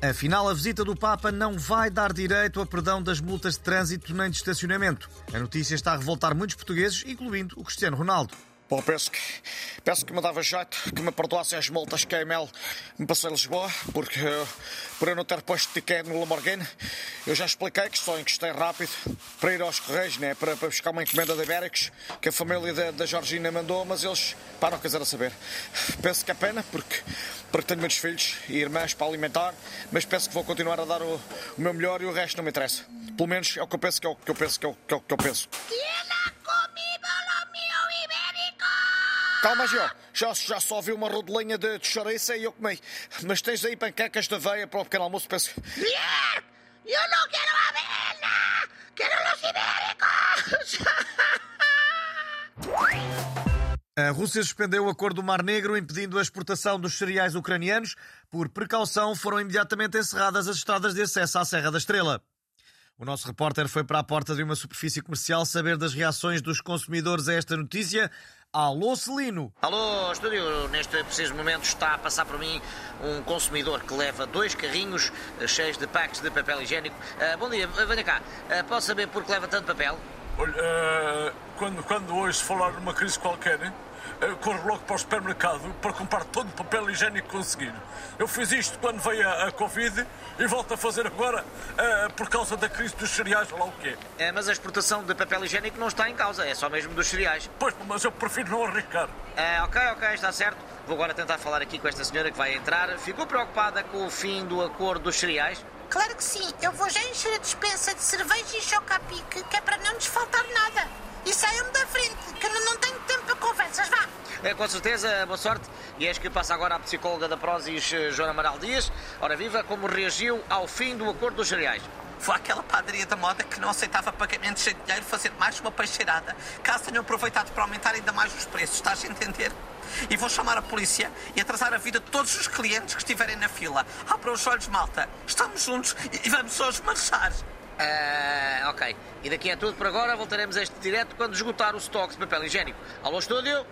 Afinal, a visita do Papa não vai dar direito a perdão das multas de trânsito nem de estacionamento. A notícia está a revoltar muitos portugueses, incluindo o Cristiano Ronaldo. Bom, penso que, penso que me dava jeito que me perdoassem as multas que a EML me passou em Lisboa, porque uh, por eu não ter posto ticket no Lamborghini, eu já expliquei que só encostei rápido para ir aos Correios, né, para, para buscar uma encomenda de Ibéricos que a família da, da Georgina mandou, mas eles para não quiseram saber. Penso que é pena, porque, porque tenho muitos filhos e irmãs para alimentar, mas penso que vou continuar a dar o, o meu melhor e o resto não me interessa. Pelo menos é o que eu penso que é o que eu penso que é o que eu, que eu Calma, Gio. Já, já só vi uma rodelinha de, de chouriça e eu comi. Mas tens aí panquecas de aveia para o pequeno almoço, penso. ¡Bien! ¡Yo no quiero avena! ¡Quiero los ibéricos! A Rússia suspendeu o acordo do Mar Negro impedindo a exportação dos cereais ucranianos. Por precaução, foram imediatamente encerradas as estradas de acesso à Serra da Estrela. O nosso repórter foi para a porta de uma superfície comercial saber das reações dos consumidores a esta notícia. Alô, Celino! Alô, estúdio, neste preciso momento está a passar por mim um consumidor que leva dois carrinhos eh, cheios de packs de papel higiênico. Ah, bom dia, venha cá. Ah, posso saber por que leva tanto papel? Olha, eh, quando, quando ouço falar numa crise qualquer, eh, corro logo para o supermercado para comprar todo o papel higiênico que conseguir. Eu fiz isto quando veio a, a Covid e volto a fazer agora eh, por causa da crise dos cereais, ou lá o quê. Ah, mas a exportação de papel higiênico não está em causa, é só mesmo dos cereais. Pois, mas eu prefiro não arriscar. Ah, ok, ok, está certo. Vou agora tentar falar aqui com esta senhora que vai entrar. Ficou preocupada com o fim do acordo dos cereais? Claro que sim, eu vou já encher a dispensa de cerveja e chocapique, que é para não nos faltar nada. E saiam-me da frente, que eu não tenho tempo para conversas, vá. É, com certeza, boa sorte. E és que passa agora a psicóloga da Prozis, eh, Joana Amaral Dias. Ora viva, como reagiu ao fim do acordo dos cereais? Foi aquela padaria da moda que não aceitava pagamentos sem dinheiro fazer mais uma peixeirada, caso tenham aproveitado para aumentar ainda mais os preços, estás a entender? E vou chamar a polícia e atrasar a vida de todos os clientes que estiverem na fila. Abra os olhos, malta. Estamos juntos e vamos hoje marchar. Ah, ok. E daqui é tudo por agora. Voltaremos a este direto quando esgotar o estoque de papel higiênico. Alô, estúdio?